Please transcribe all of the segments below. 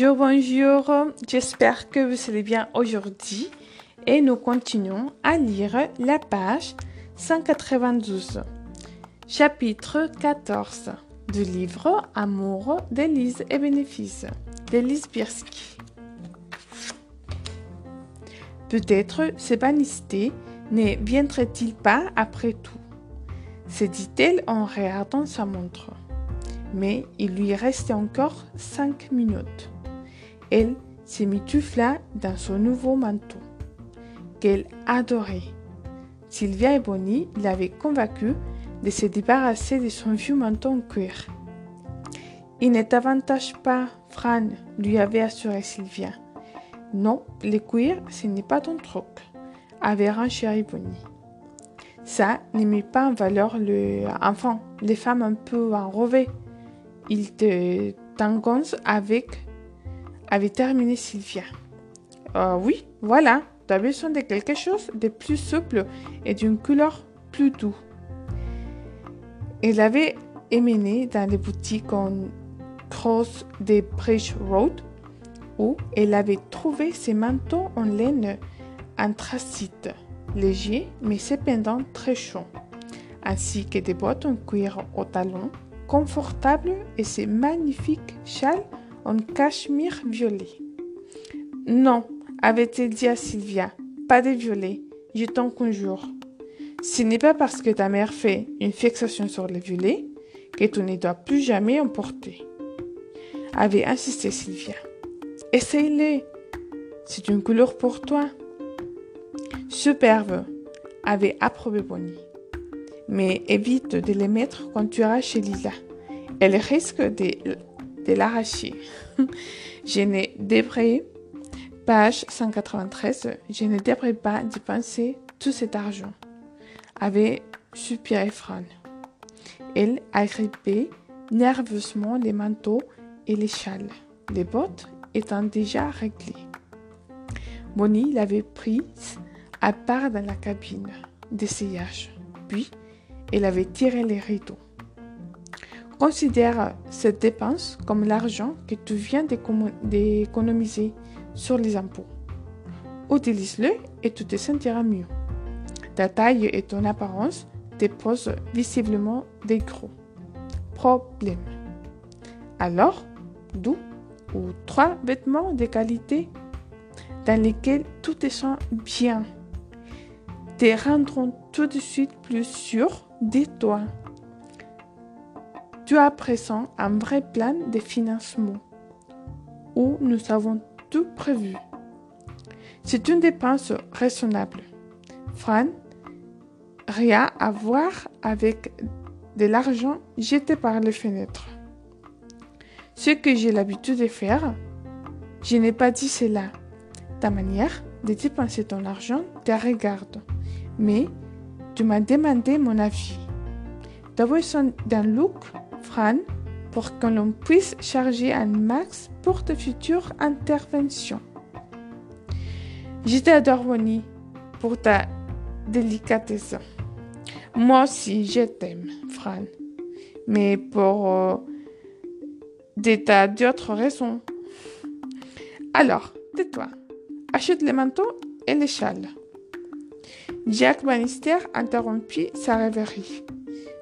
Bonjour, bonjour. J'espère que vous allez bien aujourd'hui et nous continuons à lire la page 192, chapitre 14 du livre Amour, délices et bénéfices d'Elise Birsky. Peut-être ce banisté ne viendrait-il pas après tout? se dit-elle en regardant sa montre. Mais il lui restait encore cinq minutes. Elle s'émitoufla dans son nouveau manteau, qu'elle adorait. Sylvia et Bonnie l'avaient convaincue de se débarrasser de son vieux manteau en cuir. Il ne t'avantage pas, Fran, lui avait assuré Sylvia. Non, le cuir, ce n'est pas ton truc, avait renchéri Bonnie. Ça ne met pas en valeur le enfant, les femmes un peu enrobées. Il te t'engonce avec avait terminé Sylvia. Euh, oui, voilà, tu as besoin de quelque chose de plus souple et d'une couleur plus douce. Elle avait émené dans les boutiques en cross des Bridge Road où elle avait trouvé ses manteaux en laine anthracite, légers mais cependant très chauds, ainsi que des bottes en cuir au talon, confortables et ses magnifiques châles en cachemire violet. Non, avait-elle dit à Sylvia, pas de violet, je t'en conjure. Ce n'est pas parce que ta mère fait une fixation sur le violet que tu ne dois plus jamais en porter. Avait insisté Sylvia. Essaye-le. C'est une couleur pour toi. Superbe, avait approuvé Bonnie. Mais évite de les mettre quand tu iras chez Lila. Elle risque de de je ne devrais, page 193, je ne devrais pas dépenser tout cet argent, avait soupiré Fran. Elle agrippait nerveusement les manteaux et les châles, les bottes étant déjà réglées. Bonnie l'avait prise à part dans la cabine d'essayage, puis elle avait tiré les rideaux. Considère cette dépense comme l'argent que tu viens d'économiser sur les impôts. Utilise-le et tu te sentiras mieux. Ta taille et ton apparence te posent visiblement des gros problèmes. Alors, deux ou trois vêtements de qualité dans lesquels tu te sens bien te rendront tout de suite plus sûr de toi tu as présent un vrai plan de financement où nous avons tout prévu. C'est une dépense raisonnable. Fran, rien à voir avec de l'argent jeté par les fenêtres. Ce que j'ai l'habitude de faire, je n'ai pas dit cela. Ta manière de dépenser ton argent te regarde, mais tu m'as demandé mon avis. As besoin d'un look Fran pour que l'on puisse charger un max pour de futures interventions. Je t'adore, Bonnie, pour ta délicatesse. Moi aussi, je t'aime, Fran. Mais pour euh, des tas d'autres raisons. Alors, tais-toi. Achète les manteaux et les châles. Jack Bannister interrompit sa rêverie.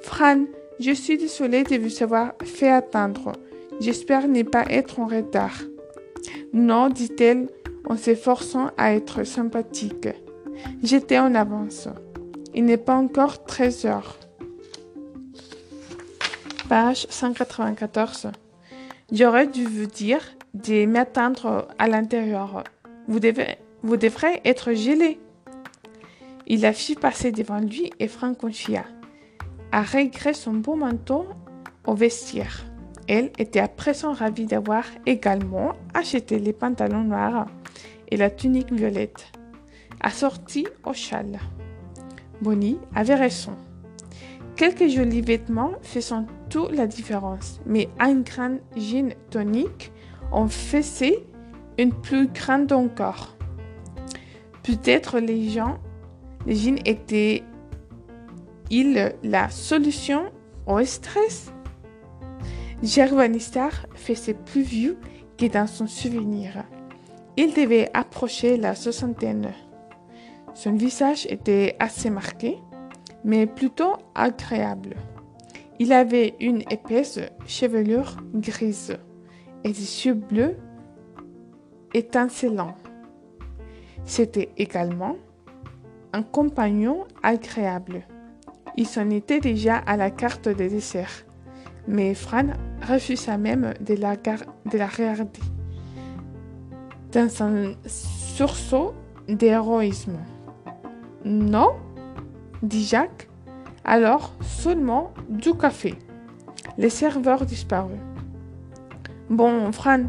Fran, je suis désolée de vous avoir fait attendre. J'espère ne pas être en retard. Non, dit-elle en s'efforçant à être sympathique. J'étais en avance. Il n'est pas encore 13 heures. Page 194. J'aurais dû vous dire de m'attendre à l'intérieur. Vous, vous devrez être gelé. Il la fit passer devant lui et Franck confia a régré son beau manteau au vestiaire. Elle était à présent ravie d'avoir également acheté les pantalons noirs et la tunique violette, assortie au châle. Bonnie avait raison. Quelques jolis vêtements faisaient toute la différence, mais un grand jean tonique en faisait une plus grande encore. Peut-être les gens, les jeans étaient-ils la solution au stress Gervanistar faisait plus vieux que dans son souvenir. Il devait approcher la soixantaine. Son visage était assez marqué, mais plutôt agréable. Il avait une épaisse chevelure grise et des yeux bleus étincelants. C'était également un compagnon agréable. Il s'en était déjà à la carte des desserts, mais Fran refusa même de la, de regarder dans un sursaut d'héroïsme. Non dit Jacques. Alors seulement du café. Les serveurs disparut. Bon, Fran,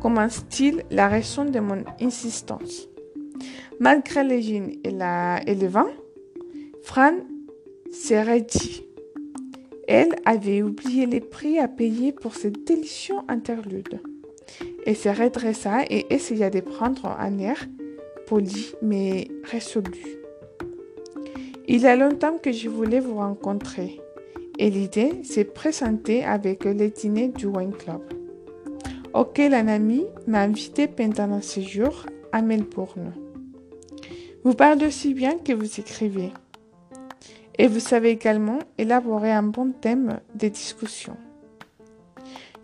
commence-t-il la raison de mon insistance? Malgré les jeans et, et le vin, Fran s'est dit. Elle avait oublié les prix à payer pour ce délicieux interlude. Elle se redressa et essaya de prendre un air poli mais résolu. Il y a longtemps que je voulais vous rencontrer et l'idée s'est présentée avec le dîner du Wine Club, auquel un ami m'a invité pendant un séjour à Melbourne. Vous parlez aussi bien que vous écrivez. Et vous savez également élaborer un bon thème de discussion.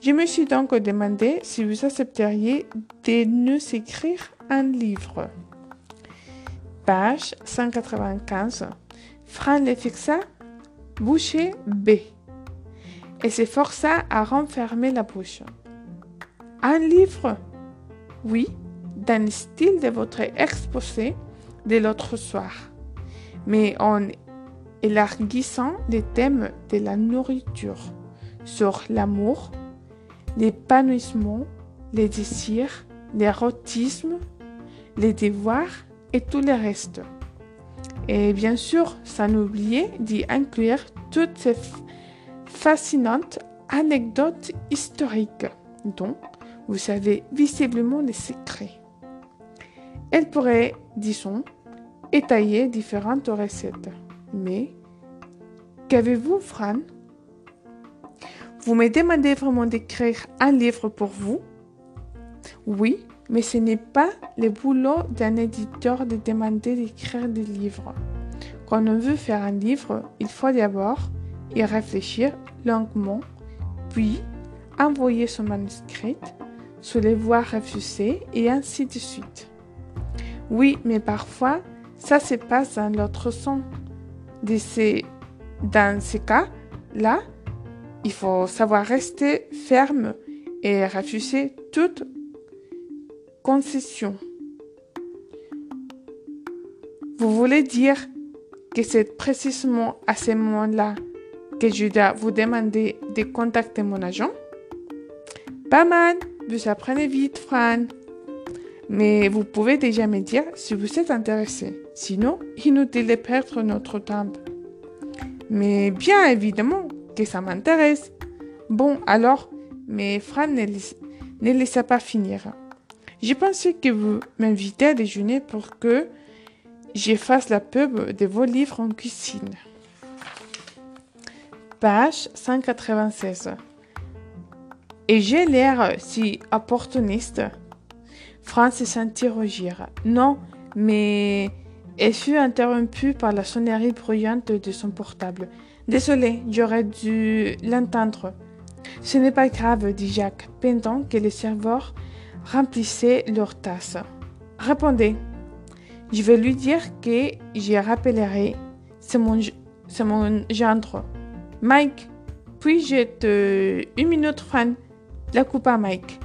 Je me suis donc demandé si vous accepteriez de nous écrire un livre. Page 195 Fran le fixa, boucher B, et s'efforça à renfermer la bouche. Un livre? Oui, dans le style de votre exposé de l'autre soir, mais en élargissant les thèmes de la nourriture sur l'amour, l'épanouissement, les désirs, l'érotisme, les devoirs et tout le reste. Et bien sûr, sans oublier d'y inclure toutes ces fascinantes anecdotes historiques dont vous savez visiblement les secrets. Elle pourrait, disons, étayer différentes recettes. Mais qu'avez-vous, Fran? Vous me demandez vraiment d'écrire un livre pour vous? Oui, mais ce n'est pas le boulot d'un éditeur de demander d'écrire des livres. Quand on veut faire un livre, il faut d'abord y réfléchir longuement, puis envoyer son manuscrit, se les voir refuser et ainsi de suite. Oui, mais parfois, ça se passe dans l'autre sens. Dans ces cas-là, il faut savoir rester ferme et refuser toute concession. Vous voulez dire que c'est précisément à ce moment-là que je dois vous demander de contacter mon agent? Pas mal, vous apprenez vite, Fran. Mais vous pouvez déjà me dire si vous êtes intéressé. Sinon, inutile de perdre notre temps. Mais bien évidemment que ça m'intéresse. Bon, alors, mais Fran ne, laissa pas finir. J'ai pensé que vous m'invitez à déjeuner pour que j'efface la pub de vos livres en cuisine. Page 196. Et j'ai l'air si opportuniste. France sentit rougir. Non, mais elle fut interrompue par la sonnerie bruyante de son portable. Désolé, j'aurais dû l'entendre. Ce n'est pas grave, dit Jacques, pendant que le serveur remplissez leur tasse. Répondez. Je vais lui dire que j'y rappellerai. C'est mon, gendre. Mike, puis-je. Une minute, Fran. La coupe à Mike.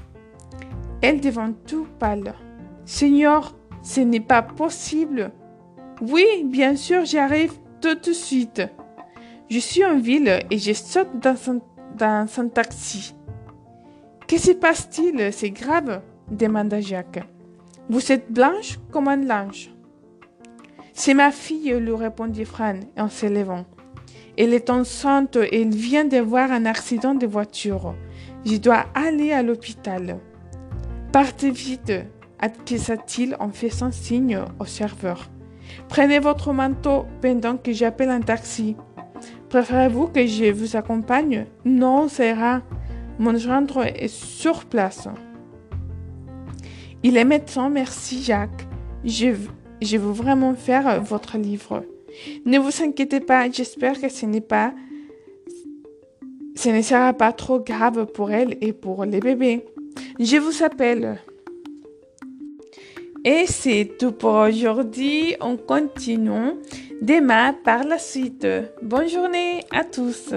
Elle devint tout pâle. Seigneur, ce n'est pas possible. Oui, bien sûr, j'arrive tout de suite. Je suis en ville et je saute dans un, dans un taxi. Que se passe-t-il? C'est grave? demanda Jacques. Vous êtes blanche comme un linge. C'est ma fille, lui répondit Fran en se levant. Elle est enceinte et elle vient de voir un accident de voiture. Je dois aller à l'hôpital. Partez vite, acquiesça-t-il en faisant signe au serveur. Prenez votre manteau pendant que j'appelle un taxi. Préférez-vous que je vous accompagne? Non, ira. Mon gendre est sur place. Il est médecin, merci Jacques. Je, je veux vraiment faire votre livre. Ne vous inquiétez pas, j'espère que ce n'est pas ce ne sera pas trop grave pour elle et pour les bébés. Je vous appelle. Et c'est tout pour aujourd'hui. On continue demain par la suite. Bonne journée à tous.